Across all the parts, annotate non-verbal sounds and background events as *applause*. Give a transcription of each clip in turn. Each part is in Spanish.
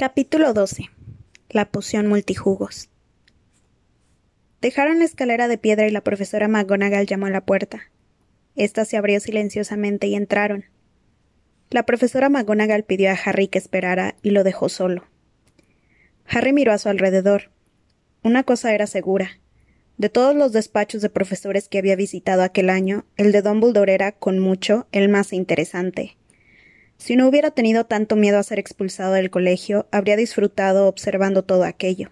Capítulo 12. La poción multijugos. Dejaron la escalera de piedra y la profesora McGonagall llamó a la puerta. Esta se abrió silenciosamente y entraron. La profesora McGonagall pidió a Harry que esperara y lo dejó solo. Harry miró a su alrededor. Una cosa era segura. De todos los despachos de profesores que había visitado aquel año, el de Dumbledore era, con mucho, el más interesante. Si no hubiera tenido tanto miedo a ser expulsado del colegio, habría disfrutado observando todo aquello.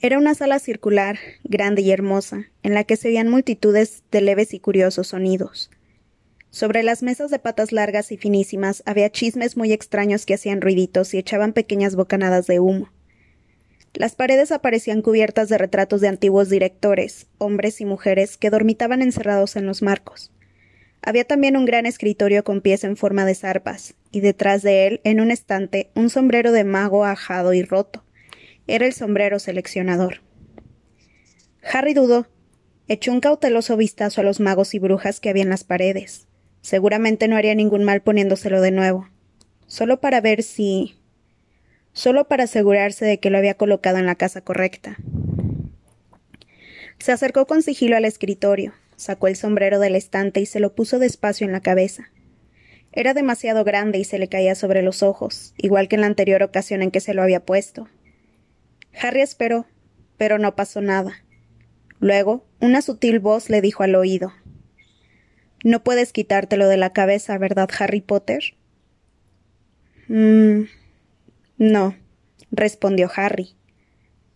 Era una sala circular, grande y hermosa, en la que se oían multitudes de leves y curiosos sonidos. Sobre las mesas de patas largas y finísimas había chismes muy extraños que hacían ruiditos y echaban pequeñas bocanadas de humo. Las paredes aparecían cubiertas de retratos de antiguos directores, hombres y mujeres que dormitaban encerrados en los marcos. Había también un gran escritorio con pies en forma de zarpas, y detrás de él, en un estante, un sombrero de mago ajado y roto. Era el sombrero seleccionador. Harry dudó. Echó un cauteloso vistazo a los magos y brujas que había en las paredes. Seguramente no haría ningún mal poniéndoselo de nuevo. Solo para ver si. solo para asegurarse de que lo había colocado en la casa correcta. Se acercó con sigilo al escritorio, Sacó el sombrero del estante y se lo puso despacio en la cabeza. Era demasiado grande y se le caía sobre los ojos, igual que en la anterior ocasión en que se lo había puesto. Harry esperó, pero no pasó nada. Luego, una sutil voz le dijo al oído No puedes quitártelo de la cabeza, ¿verdad, Harry Potter? Mm, no, respondió Harry.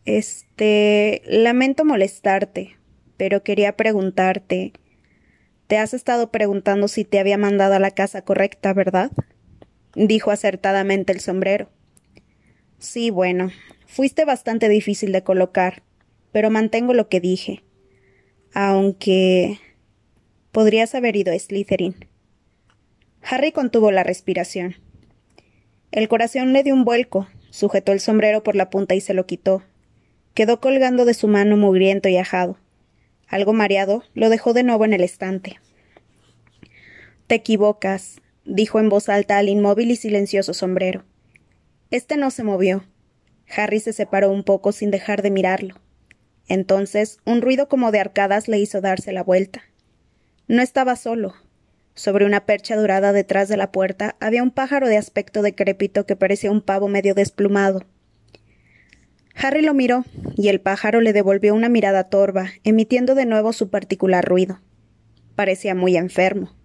Este. lamento molestarte, pero quería preguntarte. Te has estado preguntando si te había mandado a la casa correcta, ¿verdad? dijo acertadamente el sombrero. Sí, bueno, fuiste bastante difícil de colocar, pero mantengo lo que dije. Aunque. podrías haber ido a Slytherin. Harry contuvo la respiración. El corazón le dio un vuelco, sujetó el sombrero por la punta y se lo quitó. Quedó colgando de su mano mugriento y ajado. Algo mareado, lo dejó de nuevo en el estante. Te equivocas, dijo en voz alta al inmóvil y silencioso sombrero. Este no se movió. Harry se separó un poco sin dejar de mirarlo. Entonces, un ruido como de arcadas le hizo darse la vuelta. No estaba solo. Sobre una percha dorada detrás de la puerta había un pájaro de aspecto decrépito que parecía un pavo medio desplumado. Harry lo miró, y el pájaro le devolvió una mirada torva, emitiendo de nuevo su particular ruido. Parecía muy enfermo.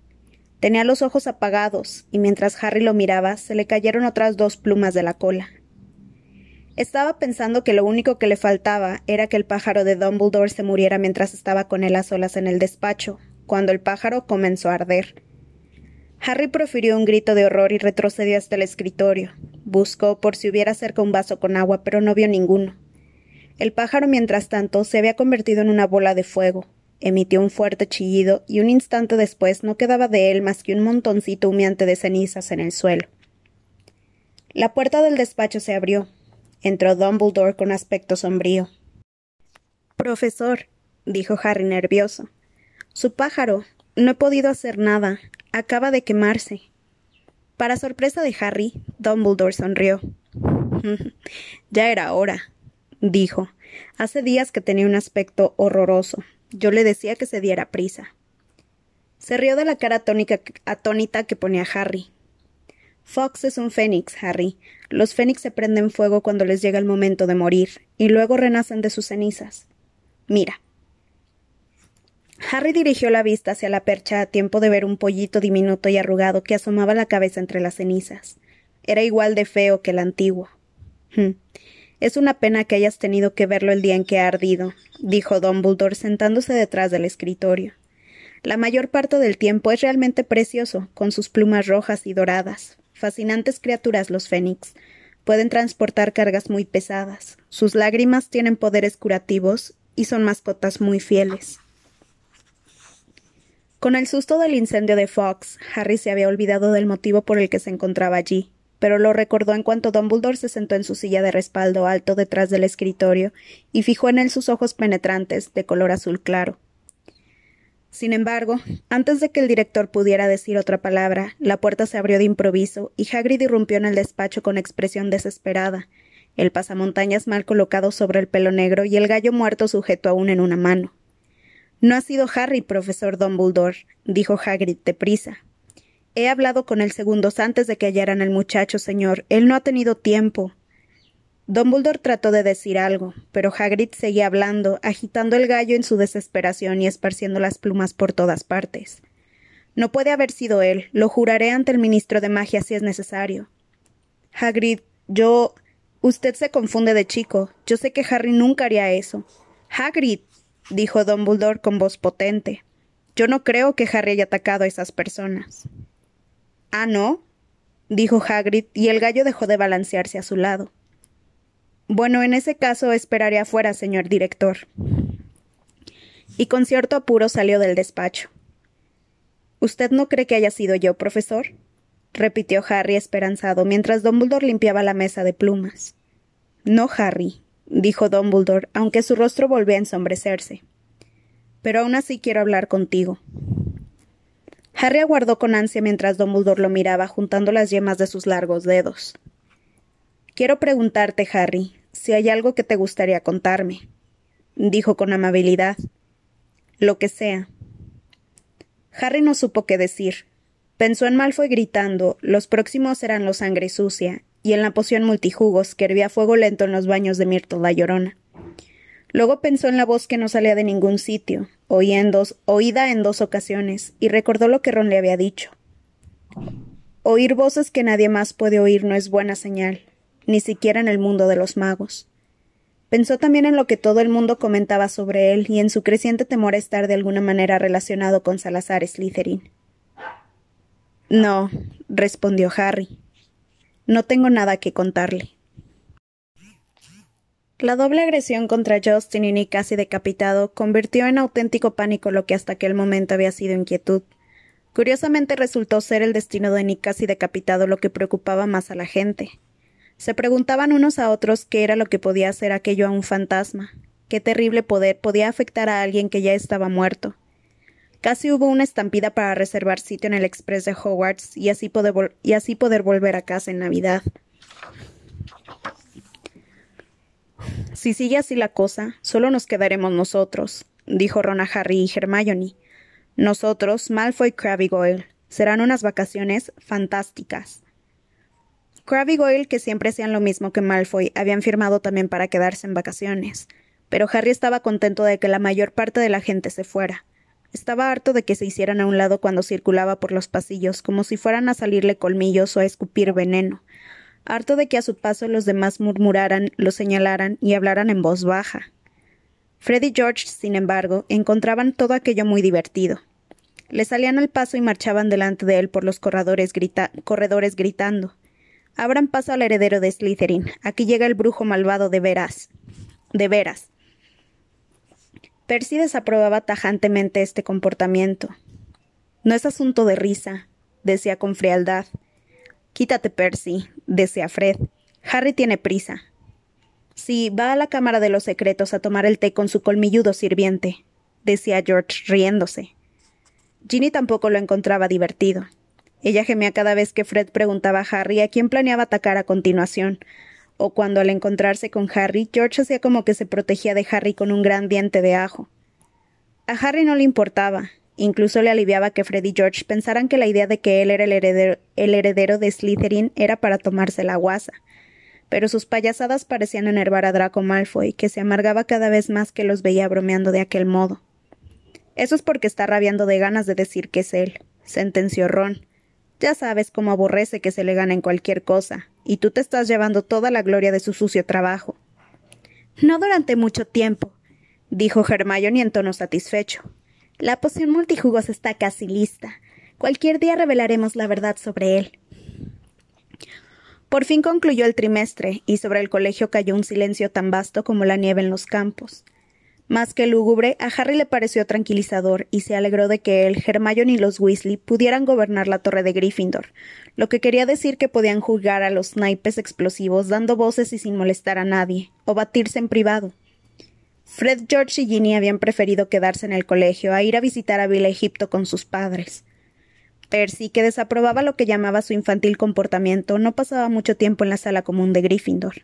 Tenía los ojos apagados, y mientras Harry lo miraba, se le cayeron otras dos plumas de la cola. Estaba pensando que lo único que le faltaba era que el pájaro de Dumbledore se muriera mientras estaba con él a solas en el despacho, cuando el pájaro comenzó a arder. Harry profirió un grito de horror y retrocedió hasta el escritorio. Buscó por si hubiera cerca un vaso con agua, pero no vio ninguno. El pájaro, mientras tanto, se había convertido en una bola de fuego. Emitió un fuerte chillido y un instante después no quedaba de él más que un montoncito humeante de cenizas en el suelo. La puerta del despacho se abrió. Entró Dumbledore con aspecto sombrío. Profesor, dijo Harry nervioso. Su pájaro. No he podido hacer nada. Acaba de quemarse. Para sorpresa de Harry, Dumbledore sonrió. *laughs* ya era hora, dijo. Hace días que tenía un aspecto horroroso. Yo le decía que se diera prisa. Se rió de la cara atónita que ponía Harry. Fox es un fénix, Harry. Los fénix se prenden fuego cuando les llega el momento de morir, y luego renacen de sus cenizas. Mira, Harry dirigió la vista hacia la percha a tiempo de ver un pollito diminuto y arrugado que asomaba la cabeza entre las cenizas. Era igual de feo que el antiguo. Hm. Es una pena que hayas tenido que verlo el día en que ha ardido, dijo Dumbledore sentándose detrás del escritorio. La mayor parte del tiempo es realmente precioso, con sus plumas rojas y doradas. Fascinantes criaturas los fénix. Pueden transportar cargas muy pesadas. Sus lágrimas tienen poderes curativos y son mascotas muy fieles. Con el susto del incendio de Fox, Harry se había olvidado del motivo por el que se encontraba allí, pero lo recordó en cuanto Dumbledore se sentó en su silla de respaldo alto detrás del escritorio y fijó en él sus ojos penetrantes, de color azul claro. Sin embargo, antes de que el director pudiera decir otra palabra, la puerta se abrió de improviso y Hagrid irrumpió en el despacho con expresión desesperada, el pasamontañas mal colocado sobre el pelo negro y el gallo muerto sujeto aún en una mano. No ha sido Harry, profesor Dumbledore, dijo Hagrid deprisa. He hablado con él segundos antes de que hallaran al muchacho, señor. Él no ha tenido tiempo. Dumbledore trató de decir algo, pero Hagrid seguía hablando, agitando el gallo en su desesperación y esparciendo las plumas por todas partes. No puede haber sido él, lo juraré ante el ministro de magia si es necesario. Hagrid, yo. Usted se confunde de chico. Yo sé que Harry nunca haría eso. Hagrid, dijo Dumbledore con voz potente. Yo no creo que Harry haya atacado a esas personas. Ah, ¿no? dijo Hagrid, y el gallo dejó de balancearse a su lado. Bueno, en ese caso esperaré afuera, señor director. Y con cierto apuro salió del despacho. ¿Usted no cree que haya sido yo, profesor? repitió Harry esperanzado mientras Dumbledore limpiaba la mesa de plumas. No, Harry, dijo Dumbledore, aunque su rostro volvía a ensombrecerse. Pero aún así quiero hablar contigo. Harry aguardó con ansia mientras Dumbledore lo miraba juntando las yemas de sus largos dedos. Quiero preguntarte, Harry, si hay algo que te gustaría contarme, dijo con amabilidad. Lo que sea. Harry no supo qué decir. Pensó en Malfoy gritando, los próximos eran los sangre sucia, y en la poción multijugos que hervía fuego lento en los baños de Myrtle la llorona. Luego pensó en la voz que no salía de ningún sitio, oída en dos ocasiones, y recordó lo que Ron le había dicho. Oír voces que nadie más puede oír no es buena señal ni siquiera en el mundo de los magos. Pensó también en lo que todo el mundo comentaba sobre él y en su creciente temor a estar de alguna manera relacionado con Salazar Slytherin. No, respondió Harry. No tengo nada que contarle. La doble agresión contra Justin y Nick casi decapitado convirtió en auténtico pánico lo que hasta aquel momento había sido inquietud. Curiosamente resultó ser el destino de Nick casi decapitado lo que preocupaba más a la gente. Se preguntaban unos a otros qué era lo que podía hacer aquello a un fantasma, qué terrible poder podía afectar a alguien que ya estaba muerto. Casi hubo una estampida para reservar sitio en el express de Hogwarts y así poder, y así poder volver a casa en Navidad. Si sigue así la cosa, solo nos quedaremos nosotros, dijo Ron a Harry y Hermione. Nosotros, Malfoy y Crabbe Goyle. Serán unas vacaciones fantásticas. Crabbe y Goyle, que siempre hacían lo mismo que Malfoy, habían firmado también para quedarse en vacaciones. Pero Harry estaba contento de que la mayor parte de la gente se fuera. Estaba harto de que se hicieran a un lado cuando circulaba por los pasillos, como si fueran a salirle colmillos o a escupir veneno. Harto de que a su paso los demás murmuraran, lo señalaran y hablaran en voz baja. Fred y George, sin embargo, encontraban todo aquello muy divertido. Le salían al paso y marchaban delante de él por los corredores, corredores gritando. Abran paso al heredero de Slytherin. Aquí llega el brujo malvado de veras. De veras. Percy desaprobaba tajantemente este comportamiento. No es asunto de risa, decía con frialdad. Quítate, Percy, decía Fred. Harry tiene prisa. Sí, va a la Cámara de los Secretos a tomar el té con su colmilludo sirviente, decía George riéndose. Ginny tampoco lo encontraba divertido. Ella gemía cada vez que Fred preguntaba a Harry a quién planeaba atacar a continuación, o cuando al encontrarse con Harry, George hacía como que se protegía de Harry con un gran diente de ajo. A Harry no le importaba, incluso le aliviaba que Fred y George pensaran que la idea de que él era el heredero, el heredero de Slytherin era para tomarse la guasa. Pero sus payasadas parecían enervar a Draco Malfoy, que se amargaba cada vez más que los veía bromeando de aquel modo. Eso es porque está rabiando de ganas de decir que es él, sentenció Ron, ya sabes cómo aborrece que se le gane en cualquier cosa, y tú te estás llevando toda la gloria de su sucio trabajo. No durante mucho tiempo, dijo Hermione en tono satisfecho. La poción multijugos está casi lista. Cualquier día revelaremos la verdad sobre él. Por fin concluyó el trimestre, y sobre el colegio cayó un silencio tan vasto como la nieve en los campos. Más que lúgubre, a Harry le pareció tranquilizador y se alegró de que él, Hermione y los Weasley pudieran gobernar la torre de Gryffindor, lo que quería decir que podían jugar a los naipes explosivos dando voces y sin molestar a nadie, o batirse en privado. Fred, George y Ginny habían preferido quedarse en el colegio a ir a visitar a Bill Egipto con sus padres. Percy, que desaprobaba lo que llamaba su infantil comportamiento, no pasaba mucho tiempo en la sala común de Gryffindor.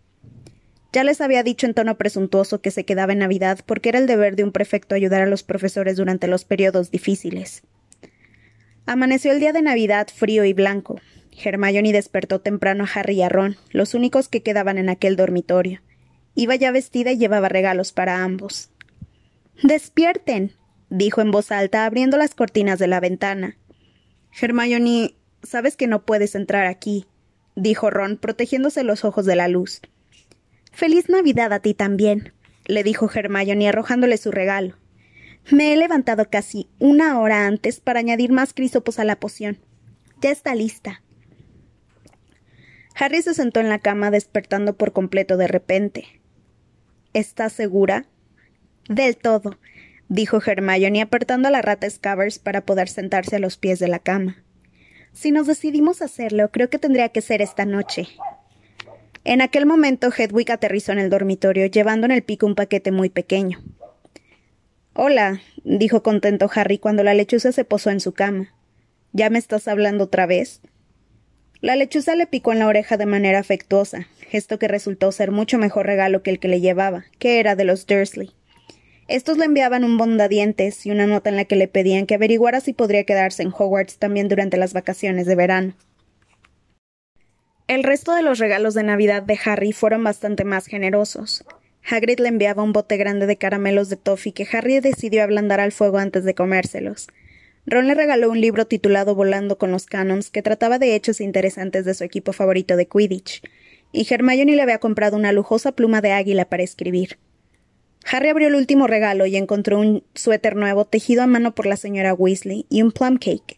Ya les había dicho en tono presuntuoso que se quedaba en Navidad porque era el deber de un prefecto ayudar a los profesores durante los periodos difíciles. Amaneció el día de Navidad frío y blanco. Hermione despertó temprano a Harry y a Ron, los únicos que quedaban en aquel dormitorio. Iba ya vestida y llevaba regalos para ambos. Despierten, dijo en voz alta, abriendo las cortinas de la ventana. Hermione, sabes que no puedes entrar aquí, dijo Ron, protegiéndose los ojos de la luz. Feliz Navidad a ti también, le dijo Hermione arrojándole su regalo. Me he levantado casi una hora antes para añadir más crisopos a la poción. Ya está lista. Harry se sentó en la cama despertando por completo de repente. ¿Estás segura? Del todo, dijo Hermione apartando a la rata Scabbers para poder sentarse a los pies de la cama. Si nos decidimos hacerlo, creo que tendría que ser esta noche. En aquel momento, Hedwig aterrizó en el dormitorio, llevando en el pico un paquete muy pequeño. Hola, dijo contento Harry cuando la lechuza se posó en su cama. ¿Ya me estás hablando otra vez? La lechuza le picó en la oreja de manera afectuosa, gesto que resultó ser mucho mejor regalo que el que le llevaba, que era de los Dursley. Estos le enviaban un bondadientes y una nota en la que le pedían que averiguara si podría quedarse en Hogwarts también durante las vacaciones de verano. El resto de los regalos de Navidad de Harry fueron bastante más generosos. Hagrid le enviaba un bote grande de caramelos de toffee que Harry decidió ablandar al fuego antes de comérselos. Ron le regaló un libro titulado Volando con los Canons que trataba de hechos interesantes de su equipo favorito de Quidditch, y Hermione le había comprado una lujosa pluma de águila para escribir. Harry abrió el último regalo y encontró un suéter nuevo tejido a mano por la señora Weasley y un plum cake.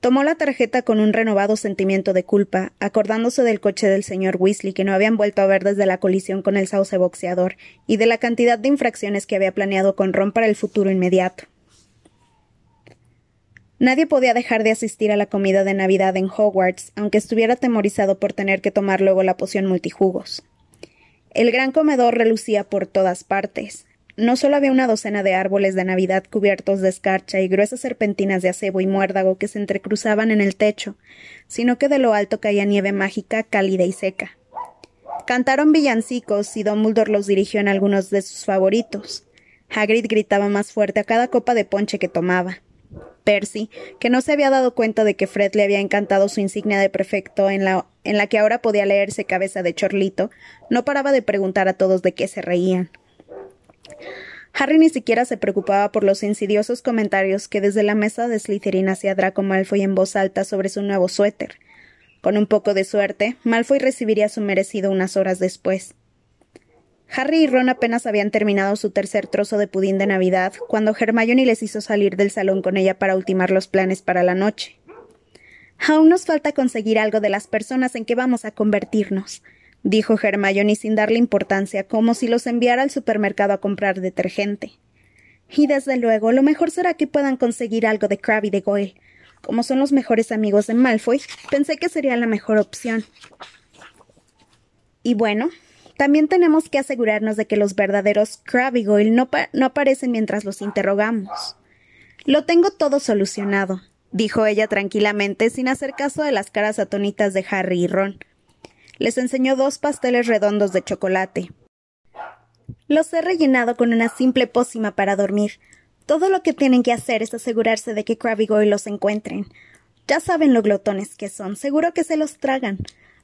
Tomó la tarjeta con un renovado sentimiento de culpa, acordándose del coche del señor Weasley que no habían vuelto a ver desde la colisión con el sauce boxeador y de la cantidad de infracciones que había planeado con Ron para el futuro inmediato. Nadie podía dejar de asistir a la comida de Navidad en Hogwarts, aunque estuviera atemorizado por tener que tomar luego la poción multijugos. El gran comedor relucía por todas partes. No solo había una docena de árboles de Navidad cubiertos de escarcha y gruesas serpentinas de acebo y muérdago que se entrecruzaban en el techo, sino que de lo alto caía nieve mágica, cálida y seca. Cantaron villancicos y Dumbledore los dirigió en algunos de sus favoritos. Hagrid gritaba más fuerte a cada copa de ponche que tomaba. Percy, que no se había dado cuenta de que Fred le había encantado su insignia de prefecto en la, en la que ahora podía leerse cabeza de chorlito, no paraba de preguntar a todos de qué se reían. Harry ni siquiera se preocupaba por los insidiosos comentarios que desde la mesa de Slytherin hacía Draco Malfoy en voz alta sobre su nuevo suéter. Con un poco de suerte, Malfoy recibiría su merecido unas horas después. Harry y Ron apenas habían terminado su tercer trozo de pudín de Navidad cuando Hermione les hizo salir del salón con ella para ultimar los planes para la noche. Aún nos falta conseguir algo de las personas en que vamos a convertirnos, dijo Hermione sin darle importancia, como si los enviara al supermercado a comprar detergente. Y desde luego, lo mejor será que puedan conseguir algo de Crabbe y de Goyle. Como son los mejores amigos de Malfoy, pensé que sería la mejor opción. Y bueno, también tenemos que asegurarnos de que los verdaderos Crabbe no, no aparecen mientras los interrogamos. Lo tengo todo solucionado, dijo ella tranquilamente, sin hacer caso de las caras atónitas de Harry y Ron. Les enseñó dos pasteles redondos de chocolate. Los he rellenado con una simple pócima para dormir. Todo lo que tienen que hacer es asegurarse de que Crabbe los encuentren. Ya saben lo glotones que son, seguro que se los tragan.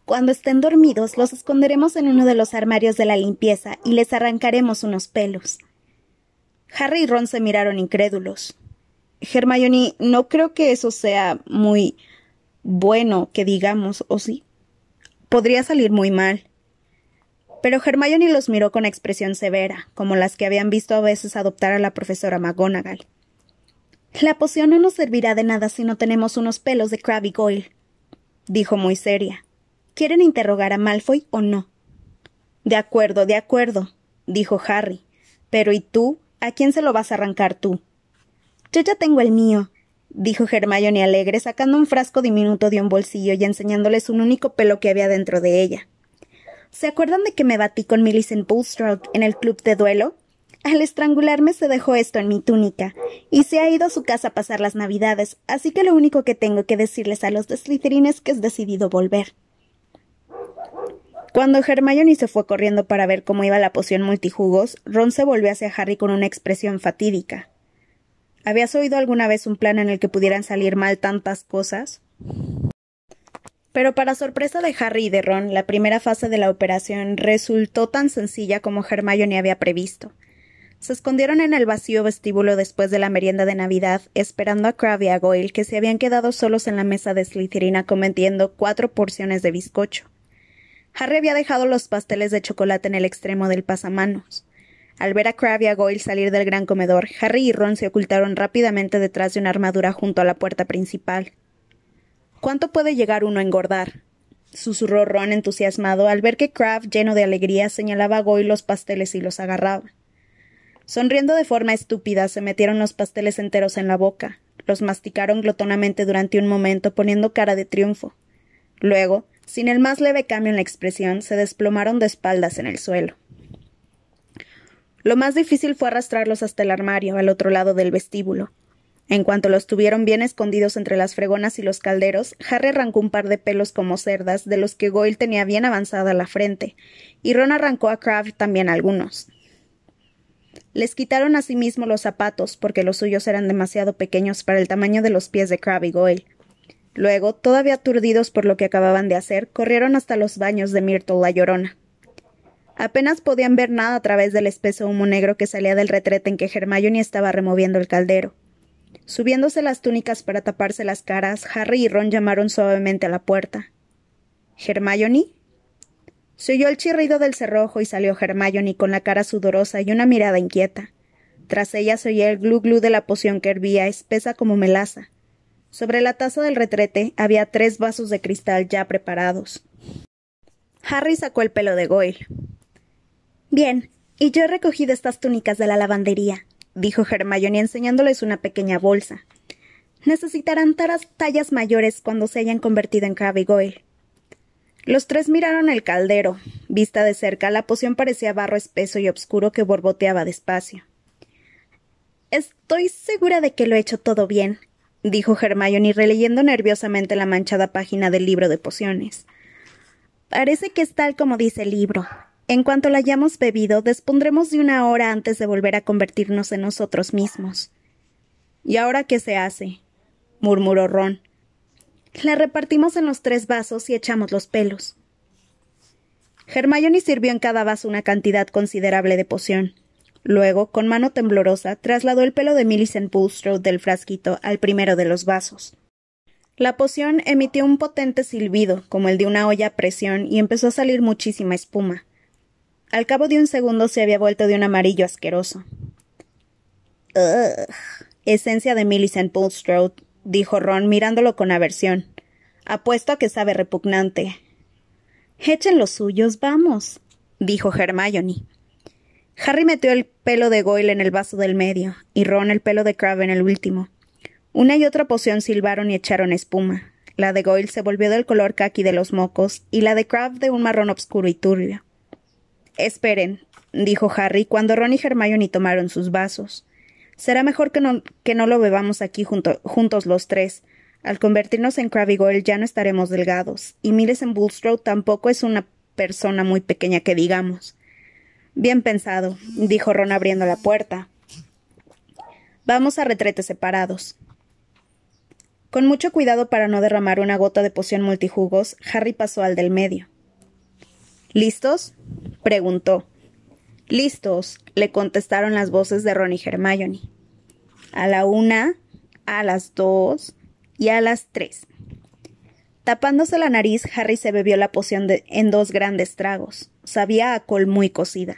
Cuando estén dormidos, los esconderemos en uno de los armarios de la limpieza y les arrancaremos unos pelos. Harry y Ron se miraron incrédulos. Hermione, no creo que eso sea muy bueno que digamos, ¿o sí? Podría salir muy mal. Pero Hermione los miró con expresión severa, como las que habían visto a veces adoptar a la profesora McGonagall. La poción no nos servirá de nada si no tenemos unos pelos de Crabbe Goyle, dijo muy seria. ¿Quieren interrogar a Malfoy o no? De acuerdo, de acuerdo, dijo Harry. Pero ¿y tú? ¿A quién se lo vas a arrancar tú? Yo ya tengo el mío, dijo Hermione alegre, sacando un frasco diminuto de un bolsillo y enseñándoles un único pelo que había dentro de ella. ¿Se acuerdan de que me batí con Millicent Bulstrode en el club de duelo? Al estrangularme se dejó esto en mi túnica, y se ha ido a su casa a pasar las navidades, así que lo único que tengo que decirles a los de es que es decidido volver. Cuando Hermione se fue corriendo para ver cómo iba la poción multijugos, Ron se volvió hacia Harry con una expresión fatídica. ¿Habías oído alguna vez un plan en el que pudieran salir mal tantas cosas? Pero para sorpresa de Harry y de Ron, la primera fase de la operación resultó tan sencilla como Hermione había previsto. Se escondieron en el vacío vestíbulo después de la merienda de Navidad, esperando a Crabbe y a Goyle, que se habían quedado solos en la mesa de Slytherin cometiendo cuatro porciones de bizcocho. Harry había dejado los pasteles de chocolate en el extremo del pasamanos. Al ver a Crabbe y a Goyle salir del gran comedor, Harry y Ron se ocultaron rápidamente detrás de una armadura junto a la puerta principal. ¿Cuánto puede llegar uno a engordar? susurró Ron entusiasmado al ver que Crabbe, lleno de alegría, señalaba a Goyle los pasteles y los agarraba. Sonriendo de forma estúpida, se metieron los pasteles enteros en la boca. Los masticaron glotonamente durante un momento, poniendo cara de triunfo. Luego, sin el más leve cambio en la expresión, se desplomaron de espaldas en el suelo. Lo más difícil fue arrastrarlos hasta el armario, al otro lado del vestíbulo. En cuanto los tuvieron bien escondidos entre las fregonas y los calderos, Harry arrancó un par de pelos como cerdas, de los que Goyle tenía bien avanzada la frente, y Ron arrancó a Crabbe también algunos. Les quitaron asimismo los zapatos, porque los suyos eran demasiado pequeños para el tamaño de los pies de Crabbe y Goyle. Luego, todavía aturdidos por lo que acababan de hacer, corrieron hasta los baños de Myrtle la Llorona. Apenas podían ver nada a través del espeso humo negro que salía del retrete en que Hermione estaba removiendo el caldero. Subiéndose las túnicas para taparse las caras, Harry y Ron llamaron suavemente a la puerta. ¿Hermione? Se oyó el chirrido del cerrojo y salió Hermione con la cara sudorosa y una mirada inquieta. Tras ella se oía el glu glu de la poción que hervía, espesa como melaza. Sobre la taza del retrete había tres vasos de cristal ya preparados. Harry sacó el pelo de Goyle. Bien, y yo he recogido estas túnicas de la lavandería, dijo Hermione enseñándoles una pequeña bolsa. Necesitarán tallas mayores cuando se hayan convertido en Crabbe. Los tres miraron el caldero. Vista de cerca, la poción parecía barro espeso y oscuro que borboteaba despacio. Estoy segura de que lo he hecho todo bien, dijo Hermione releyendo nerviosamente la manchada página del libro de pociones. Parece que es tal como dice el libro. En cuanto la hayamos bebido, dispondremos de una hora antes de volver a convertirnos en nosotros mismos. ¿Y ahora qué se hace? murmuró Ron. La repartimos en los tres vasos y echamos los pelos. Hermione sirvió en cada vaso una cantidad considerable de poción. Luego, con mano temblorosa, trasladó el pelo de Millicent Bulstrode del frasquito al primero de los vasos. La poción emitió un potente silbido, como el de una olla a presión, y empezó a salir muchísima espuma. Al cabo de un segundo se había vuelto de un amarillo asqueroso. Ugh. Esencia de Millicent Bulstrode, dijo Ron mirándolo con aversión. Apuesto a que sabe repugnante. Echen los suyos, vamos, dijo Hermione. Harry metió el pelo de Goyle en el vaso del medio, y Ron el pelo de Crabbe en el último. Una y otra poción silbaron y echaron espuma. La de Goyle se volvió del color caqui de los mocos, y la de Crabbe de un marrón oscuro y turbio. Esperen, dijo Harry cuando Ron y Hermione tomaron sus vasos. Será mejor que no, que no lo bebamos aquí juntos los tres. Al convertirnos en Crabbe Goyle ya no estaremos delgados, y en Bulstrode tampoco es una persona muy pequeña que digamos. Bien pensado, dijo Ron abriendo la puerta. Vamos a retretes separados. Con mucho cuidado para no derramar una gota de poción multijugos, Harry pasó al del medio. ¿Listos? Preguntó. Listos, le contestaron las voces de Ron y Hermione. A la una, a las dos y a las tres. Tapándose la nariz, Harry se bebió la poción en dos grandes tragos. Sabía a col muy cocida.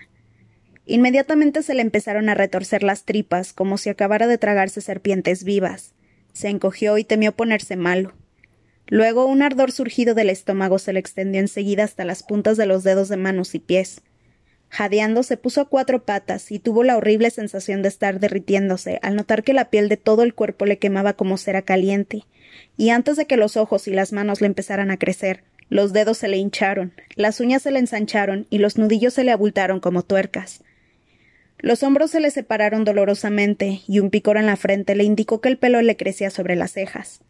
Inmediatamente se le empezaron a retorcer las tripas, como si acabara de tragarse serpientes vivas. Se encogió y temió ponerse malo. Luego un ardor surgido del estómago se le extendió enseguida hasta las puntas de los dedos de manos y pies. Jadeando se puso a cuatro patas y tuvo la horrible sensación de estar derritiéndose al notar que la piel de todo el cuerpo le quemaba como cera caliente, y antes de que los ojos y las manos le empezaran a crecer, los dedos se le hincharon, las uñas se le ensancharon y los nudillos se le abultaron como tuercas. Los hombros se le separaron dolorosamente y un picor en la frente le indicó que el pelo le crecía sobre las cejas.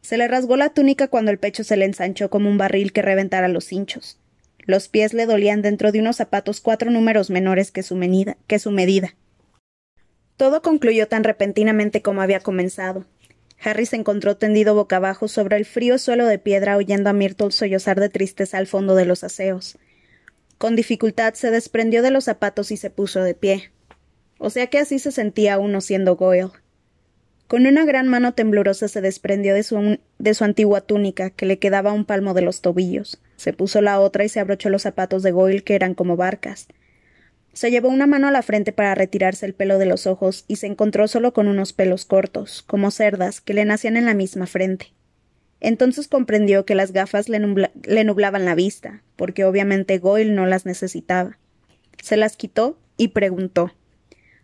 Se le rasgó la túnica cuando el pecho se le ensanchó como un barril que reventara los hinchos. Los pies le dolían dentro de unos zapatos cuatro números menores que su, medida. Todo concluyó tan repentinamente como había comenzado. Harry se encontró tendido boca abajo sobre el frío suelo de piedra oyendo a Myrtle sollozar de tristeza al fondo de los aseos. Con dificultad se desprendió de los zapatos y se puso de pie. O sea que así se sentía uno siendo Goyle. Con una gran mano temblorosa se desprendió de su, de su antigua túnica, que le quedaba un palmo de los tobillos. Se puso la otra y se abrochó los zapatos de Goyle, que eran como barcas. Se llevó una mano a la frente para retirarse el pelo de los ojos y se encontró solo con unos pelos cortos, como cerdas, que le nacían en la misma frente. Entonces comprendió que las gafas le, le nublaban la vista, porque obviamente Goyle no las necesitaba. Se las quitó y preguntó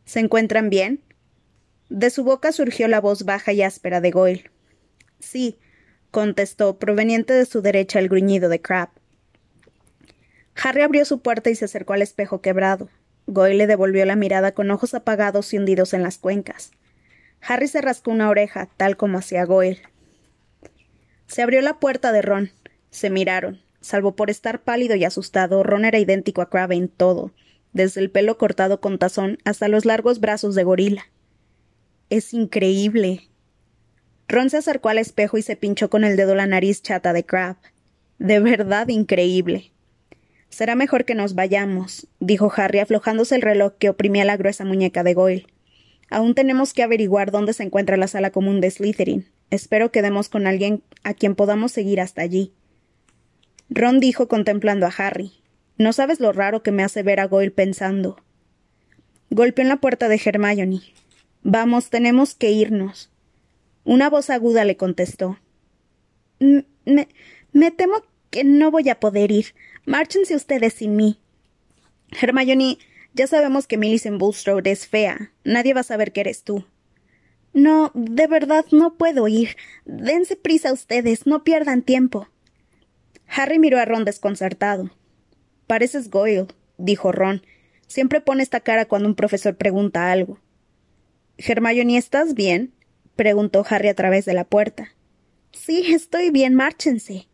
¿Se encuentran bien? De su boca surgió la voz baja y áspera de Goyle. Sí, contestó, proveniente de su derecha el gruñido de Crab. Harry abrió su puerta y se acercó al espejo quebrado. Goyle le devolvió la mirada con ojos apagados y hundidos en las cuencas. Harry se rascó una oreja, tal como hacía Goyle. Se abrió la puerta de Ron. Se miraron. Salvo por estar pálido y asustado, Ron era idéntico a Crabbe en todo, desde el pelo cortado con tazón hasta los largos brazos de gorila. Es increíble. Ron se acercó al espejo y se pinchó con el dedo la nariz chata de Crab. De verdad increíble. Será mejor que nos vayamos, dijo Harry aflojándose el reloj que oprimía la gruesa muñeca de Goyle. Aún tenemos que averiguar dónde se encuentra la sala común de Slytherin. Espero que demos con alguien a quien podamos seguir hasta allí. Ron dijo contemplando a Harry. No sabes lo raro que me hace ver a Goyle pensando. Golpeó en la puerta de Hermione. Vamos, tenemos que irnos. Una voz aguda le contestó. Me, me temo que no voy a poder ir. Márchense ustedes sin mí. Hermione, ya sabemos que Millicent Bulstrode es fea. Nadie va a saber que eres tú. No, de verdad no puedo ir. Dense prisa ustedes, no pierdan tiempo. Harry miró a Ron desconcertado. Pareces Goyle, dijo Ron. Siempre pone esta cara cuando un profesor pregunta algo. Hermione, ¿estás bien? preguntó Harry a través de la puerta. Sí, estoy bien, márchense.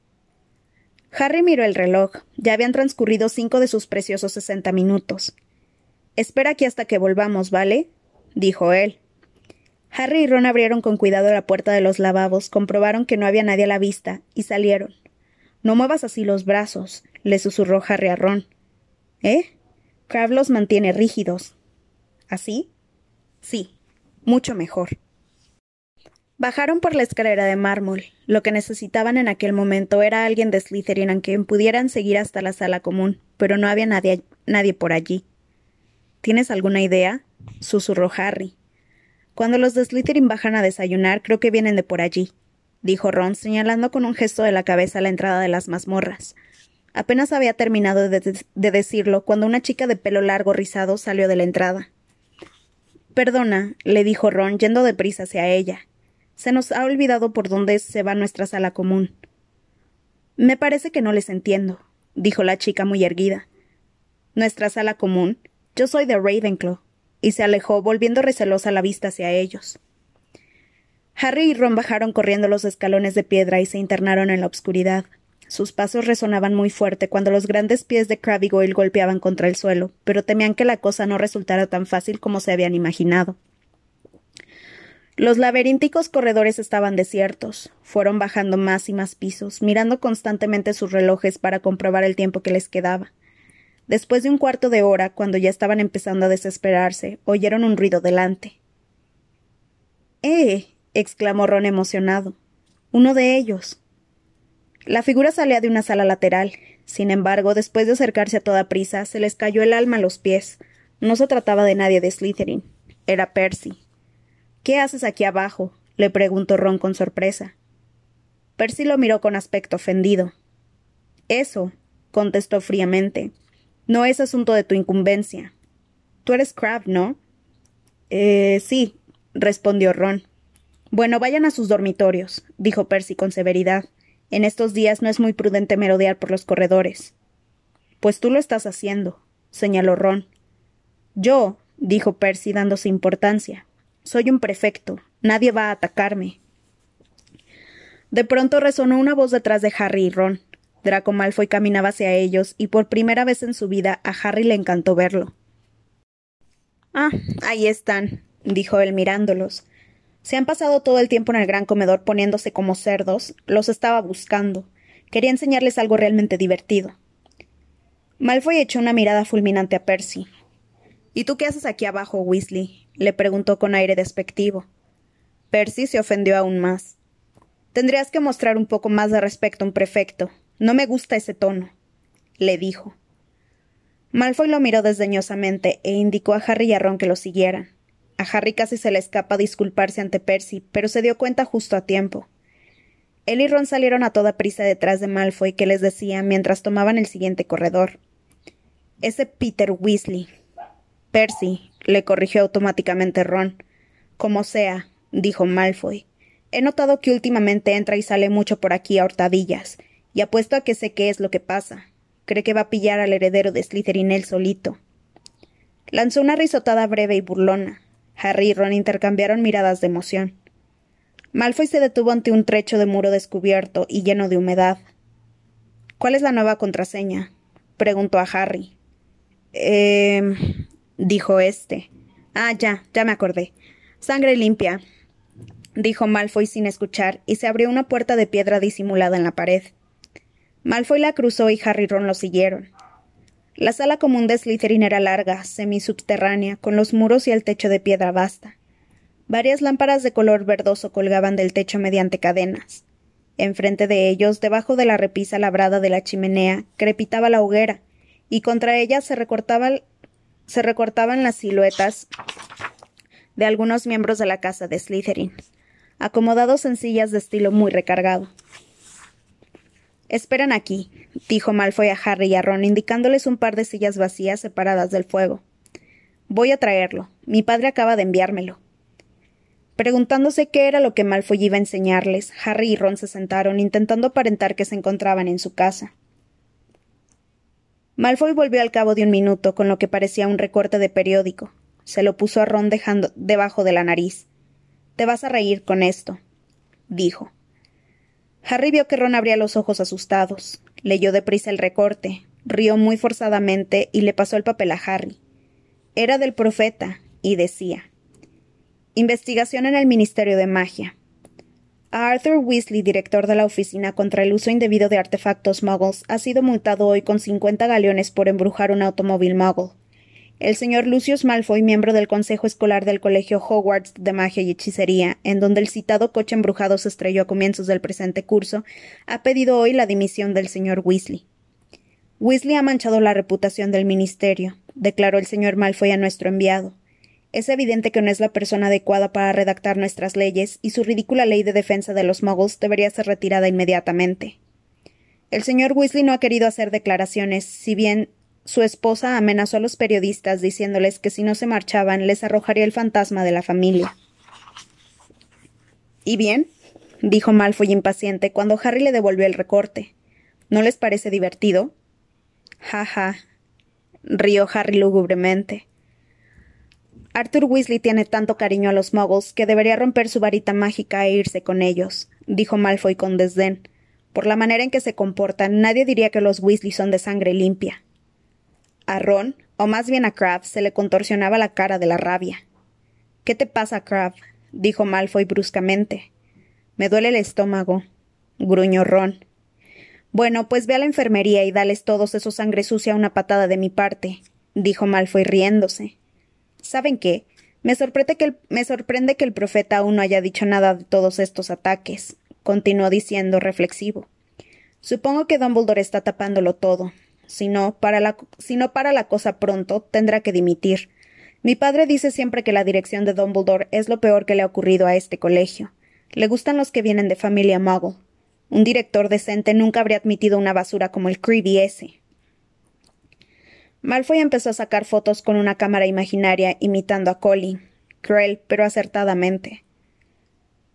Harry miró el reloj. Ya habían transcurrido cinco de sus preciosos sesenta minutos. Espera aquí hasta que volvamos, ¿vale? dijo él. Harry y Ron abrieron con cuidado la puerta de los lavabos, comprobaron que no había nadie a la vista, y salieron. No muevas así los brazos, le susurró Harry a Ron. ¿Eh? Crab los mantiene rígidos. ¿Así? Sí, mucho mejor. Bajaron por la escalera de mármol. Lo que necesitaban en aquel momento era alguien de Slytherin a quien pudieran seguir hasta la sala común, pero no había nadie, nadie por allí. ¿Tienes alguna idea? susurró Harry. Cuando los de Slytherin bajan a desayunar, creo que vienen de por allí, dijo Ron, señalando con un gesto de la cabeza la entrada de las mazmorras. Apenas había terminado de, de decirlo cuando una chica de pelo largo rizado salió de la entrada. Perdona, le dijo Ron, yendo deprisa hacia ella. Se nos ha olvidado por dónde se va nuestra sala común. Me parece que no les entiendo, dijo la chica muy erguida. ¿Nuestra sala común? Yo soy de Ravenclaw. Y se alejó, volviendo recelosa la vista hacia ellos. Harry y Ron bajaron corriendo los escalones de piedra y se internaron en la oscuridad. Sus pasos resonaban muy fuerte cuando los grandes pies de Crabbe Goyle golpeaban contra el suelo, pero temían que la cosa no resultara tan fácil como se habían imaginado. Los laberínticos corredores estaban desiertos. Fueron bajando más y más pisos, mirando constantemente sus relojes para comprobar el tiempo que les quedaba. Después de un cuarto de hora, cuando ya estaban empezando a desesperarse, oyeron un ruido delante. ¡Eh! exclamó Ron emocionado. Uno de ellos. La figura salía de una sala lateral. Sin embargo, después de acercarse a toda prisa, se les cayó el alma a los pies. No se trataba de nadie de Slytherin. Era Percy. ¿Qué haces aquí abajo? le preguntó Ron con sorpresa. Percy lo miró con aspecto ofendido. Eso, contestó fríamente, no es asunto de tu incumbencia. Tú eres Crab, ¿no? Eh, sí, respondió Ron. Bueno, vayan a sus dormitorios, dijo Percy con severidad. En estos días no es muy prudente merodear por los corredores. Pues tú lo estás haciendo, señaló Ron. Yo, dijo Percy dándose importancia. Soy un prefecto. Nadie va a atacarme. De pronto resonó una voz detrás de Harry y Ron. Draco Malfoy caminaba hacia ellos y por primera vez en su vida a Harry le encantó verlo. Ah, ahí están, dijo él mirándolos. Se han pasado todo el tiempo en el gran comedor poniéndose como cerdos. Los estaba buscando. Quería enseñarles algo realmente divertido. Malfoy echó una mirada fulminante a Percy. ¿Y tú qué haces aquí abajo, Weasley? le preguntó con aire despectivo. Percy se ofendió aún más. Tendrías que mostrar un poco más de respeto a un prefecto. No me gusta ese tono, le dijo. Malfoy lo miró desdeñosamente e indicó a Harry y a Ron que lo siguieran. A Harry casi se le escapa disculparse ante Percy, pero se dio cuenta justo a tiempo. Él y Ron salieron a toda prisa detrás de Malfoy, que les decía mientras tomaban el siguiente corredor. Ese Peter Weasley. Percy, le corrigió automáticamente Ron. Como sea, dijo Malfoy. He notado que últimamente entra y sale mucho por aquí a hurtadillas, y apuesto a que sé qué es lo que pasa. Cree que va a pillar al heredero de Slytherin él solito. Lanzó una risotada breve y burlona. Harry y Ron intercambiaron miradas de emoción. Malfoy se detuvo ante un trecho de muro descubierto y lleno de humedad. ¿Cuál es la nueva contraseña? preguntó a Harry. Eh. dijo éste. Ah, ya, ya me acordé. Sangre limpia, dijo Malfoy sin escuchar, y se abrió una puerta de piedra disimulada en la pared. Malfoy la cruzó y Harry y Ron lo siguieron. La sala común de Slytherin era larga, semisubterránea, con los muros y el techo de piedra vasta. Varias lámparas de color verdoso colgaban del techo mediante cadenas. Enfrente de ellos, debajo de la repisa labrada de la chimenea, crepitaba la hoguera, y contra ella se, se recortaban las siluetas de algunos miembros de la casa de Slytherin, acomodados en sillas de estilo muy recargado. Esperan aquí, dijo Malfoy a Harry y a Ron, indicándoles un par de sillas vacías separadas del fuego. Voy a traerlo. Mi padre acaba de enviármelo. Preguntándose qué era lo que Malfoy iba a enseñarles, Harry y Ron se sentaron, intentando aparentar que se encontraban en su casa. Malfoy volvió al cabo de un minuto con lo que parecía un recorte de periódico. Se lo puso a Ron dejando debajo de la nariz. Te vas a reír con esto, dijo. Harry vio que Ron abría los ojos asustados. Leyó deprisa el recorte, rió muy forzadamente y le pasó el papel a Harry. Era del profeta, y decía Investigación en el Ministerio de Magia. A Arthur Weasley, director de la Oficina contra el Uso Indebido de Artefactos Muggles, ha sido multado hoy con cincuenta galeones por embrujar un automóvil Muggle. El señor Lucius Malfoy, miembro del Consejo Escolar del Colegio Hogwarts de Magia y Hechicería, en donde el citado coche embrujado se estrelló a comienzos del presente curso, ha pedido hoy la dimisión del señor Weasley. Weasley ha manchado la reputación del ministerio, declaró el señor Malfoy a nuestro enviado. Es evidente que no es la persona adecuada para redactar nuestras leyes, y su ridícula ley de defensa de los muggles debería ser retirada inmediatamente. El señor Weasley no ha querido hacer declaraciones, si bien su esposa amenazó a los periodistas diciéndoles que si no se marchaban les arrojaría el fantasma de la familia. ¿Y bien? dijo Malfoy impaciente cuando Harry le devolvió el recorte. ¿No les parece divertido? Ja, ja. rió Harry lúgubremente. Arthur Weasley tiene tanto cariño a los muggles que debería romper su varita mágica e irse con ellos, dijo Malfoy con desdén. Por la manera en que se comportan, nadie diría que los Weasley son de sangre limpia. A Ron, o más bien a Crabbe, se le contorsionaba la cara de la rabia. ¿Qué te pasa, Crabbe? dijo Malfoy bruscamente. Me duele el estómago, gruñó Ron. Bueno, pues ve a la enfermería y dales todos esos sangre sucia una patada de mi parte, dijo Malfoy riéndose. ¿Saben qué? Me sorprende, que el, me sorprende que el profeta aún no haya dicho nada de todos estos ataques, continuó diciendo reflexivo. Supongo que Dumbledore está tapándolo todo. Si no, para la, para la cosa pronto, tendrá que dimitir. Mi padre dice siempre que la dirección de Dumbledore es lo peor que le ha ocurrido a este colegio. Le gustan los que vienen de familia Muggle. Un director decente nunca habría admitido una basura como el Creevy ese. Malfoy empezó a sacar fotos con una cámara imaginaria imitando a Colin. Cruel, pero acertadamente.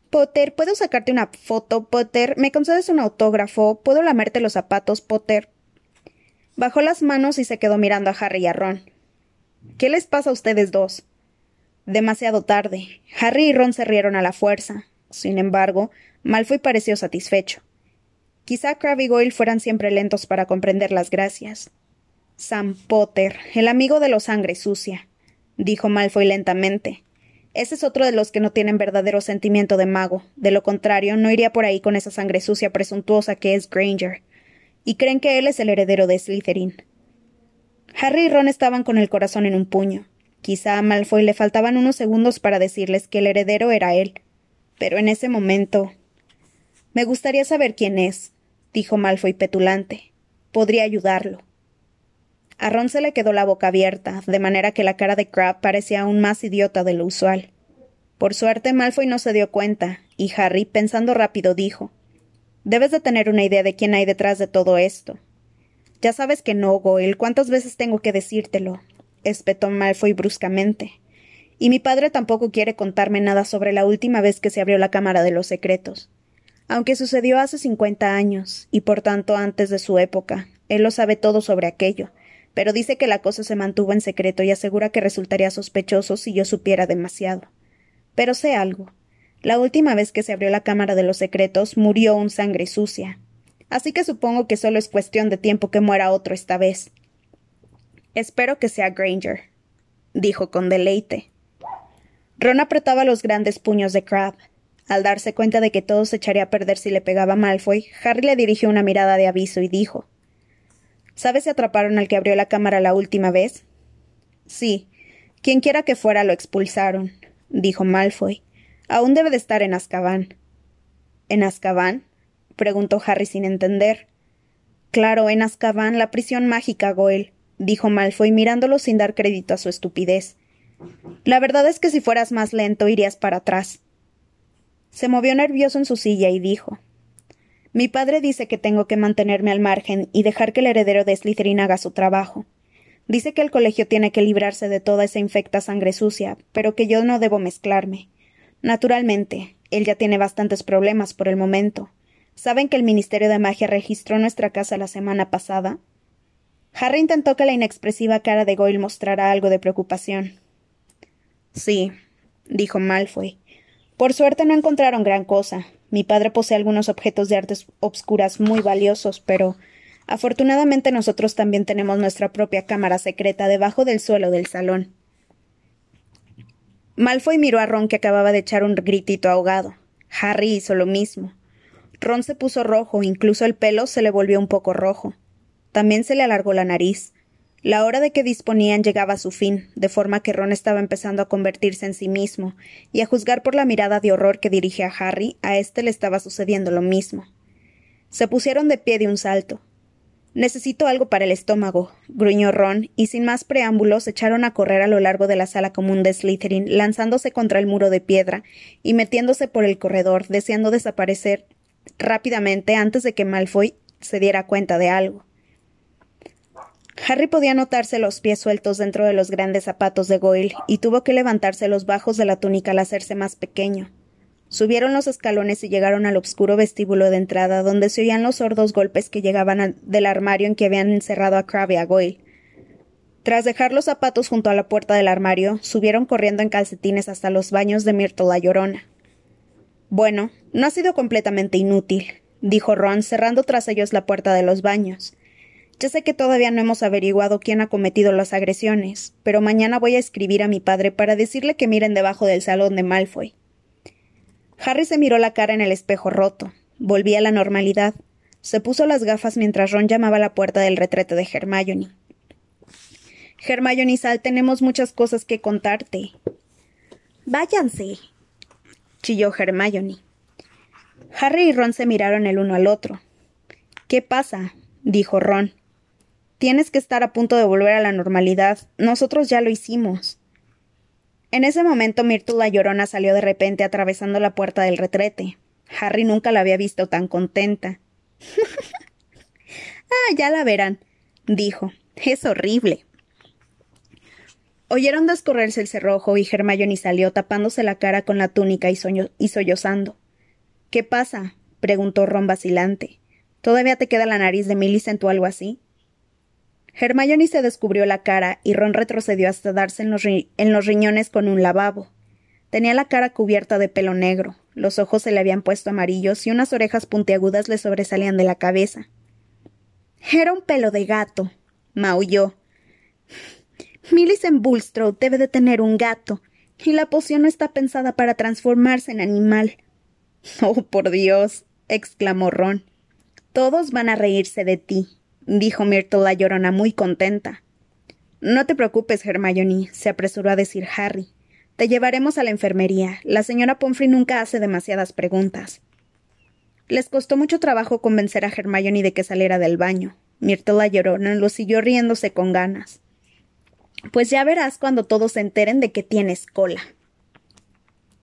Potter, ¿puedo sacarte una foto, Potter? ¿Me concedes un autógrafo? ¿Puedo lamerte los zapatos, Potter? Bajó las manos y se quedó mirando a Harry y a Ron. ¿Qué les pasa a ustedes dos? Demasiado tarde. Harry y Ron se rieron a la fuerza. Sin embargo, Malfoy pareció satisfecho. Quizá Crabbe y Goyle fueran siempre lentos para comprender las gracias. Sam Potter, el amigo de los sangre sucia, dijo Malfoy lentamente. Ese es otro de los que no tienen verdadero sentimiento de mago. De lo contrario, no iría por ahí con esa sangre sucia presuntuosa que es Granger. Y creen que él es el heredero de Slytherin. Harry y Ron estaban con el corazón en un puño. Quizá a Malfoy le faltaban unos segundos para decirles que el heredero era él. Pero en ese momento. Me gustaría saber quién es, dijo Malfoy petulante. Podría ayudarlo. A Ron se le quedó la boca abierta, de manera que la cara de Crab parecía aún más idiota de lo usual. Por suerte, Malfoy no se dio cuenta, y Harry, pensando rápido, dijo Debes de tener una idea de quién hay detrás de todo esto. Ya sabes que no, Goyle. ¿Cuántas veces tengo que decírtelo? espetó Malfoy bruscamente. Y mi padre tampoco quiere contarme nada sobre la última vez que se abrió la Cámara de los Secretos aunque sucedió hace cincuenta años, y por tanto antes de su época. Él lo sabe todo sobre aquello, pero dice que la cosa se mantuvo en secreto y asegura que resultaría sospechoso si yo supiera demasiado. Pero sé algo. La última vez que se abrió la Cámara de los Secretos murió un sangre sucia. Así que supongo que solo es cuestión de tiempo que muera otro esta vez. Espero que sea Granger, dijo con deleite. Ron apretaba los grandes puños de Crab. Al darse cuenta de que todo se echaría a perder si le pegaba a Malfoy, Harry le dirigió una mirada de aviso y dijo ¿Sabes si atraparon al que abrió la cámara la última vez? Sí. Quienquiera que fuera lo expulsaron, dijo Malfoy. Aún debe de estar en Azkaban. ¿En Azkaban? preguntó Harry sin entender. Claro, en Azkaban, la prisión mágica, Goel, dijo Malfoy mirándolo sin dar crédito a su estupidez. La verdad es que si fueras más lento irías para atrás. Se movió nervioso en su silla y dijo Mi padre dice que tengo que mantenerme al margen y dejar que el heredero de Slytherin haga su trabajo. Dice que el colegio tiene que librarse de toda esa infecta sangre sucia, pero que yo no debo mezclarme. Naturalmente, él ya tiene bastantes problemas por el momento. ¿Saben que el Ministerio de Magia registró nuestra casa la semana pasada? Harry intentó que la inexpresiva cara de Goyle mostrara algo de preocupación. Sí, dijo Malfoy. Por suerte no encontraron gran cosa. Mi padre posee algunos objetos de artes obscuras muy valiosos, pero afortunadamente nosotros también tenemos nuestra propia cámara secreta debajo del suelo del salón. Malfoy miró a Ron que acababa de echar un gritito ahogado. Harry hizo lo mismo. Ron se puso rojo, incluso el pelo se le volvió un poco rojo. También se le alargó la nariz. La hora de que disponían llegaba a su fin, de forma que Ron estaba empezando a convertirse en sí mismo, y a juzgar por la mirada de horror que dirigía a Harry, a éste le estaba sucediendo lo mismo. Se pusieron de pie de un salto. Necesito algo para el estómago, gruñó Ron, y sin más preámbulos echaron a correr a lo largo de la sala común de Slytherin, lanzándose contra el muro de piedra y metiéndose por el corredor, deseando desaparecer rápidamente antes de que Malfoy se diera cuenta de algo. Harry podía notarse los pies sueltos dentro de los grandes zapatos de Goyle y tuvo que levantarse los bajos de la túnica al hacerse más pequeño. Subieron los escalones y llegaron al oscuro vestíbulo de entrada, donde se oían los sordos golpes que llegaban del armario en que habían encerrado a Crabbe y a Goyle. Tras dejar los zapatos junto a la puerta del armario, subieron corriendo en calcetines hasta los baños de Myrtle la Llorona. Bueno, no ha sido completamente inútil, dijo Ron, cerrando tras ellos la puerta de los baños. Ya sé que todavía no hemos averiguado quién ha cometido las agresiones, pero mañana voy a escribir a mi padre para decirle que miren debajo del salón de Malfoy. Harry se miró la cara en el espejo roto. Volvía a la normalidad. Se puso las gafas mientras Ron llamaba a la puerta del retrete de Hermione. Hermione Sal, tenemos muchas cosas que contarte. Váyanse, chilló Hermione. Harry y Ron se miraron el uno al otro. ¿Qué pasa? dijo Ron. Tienes que estar a punto de volver a la normalidad. Nosotros ya lo hicimos. En ese momento Myrtle la llorona salió de repente atravesando la puerta del retrete. Harry nunca la había visto tan contenta. *laughs* ah, ya la verán, dijo. Es horrible. Oyeron descorrerse el cerrojo y Hermione salió tapándose la cara con la túnica y, y sollozando. ¿Qué pasa? preguntó Ron vacilante. ¿Todavía te queda la nariz de Millicent o algo así? Hermione se descubrió la cara y Ron retrocedió hasta darse en los, riñones con un lavabo. Tenía la cara cubierta de pelo negro, los ojos se le habían puesto amarillos y unas orejas puntiagudas le sobresalían de la cabeza. Era un pelo de gato, maulló. Millicent Bulstrode debe de tener un gato, y la poción no está pensada para transformarse en animal. Oh, por Dios. exclamó Ron. Todos van a reírse de ti, dijo Myrtle la llorona muy contenta. No te preocupes, Hermione, se apresuró a decir Harry. Te llevaremos a la enfermería. La señora Pomfrey nunca hace demasiadas preguntas. Les costó mucho trabajo convencer a Hermione de que saliera del baño. Myrtle la llorona lo siguió riéndose con ganas. Pues ya verás cuando todos se enteren de que tienes cola.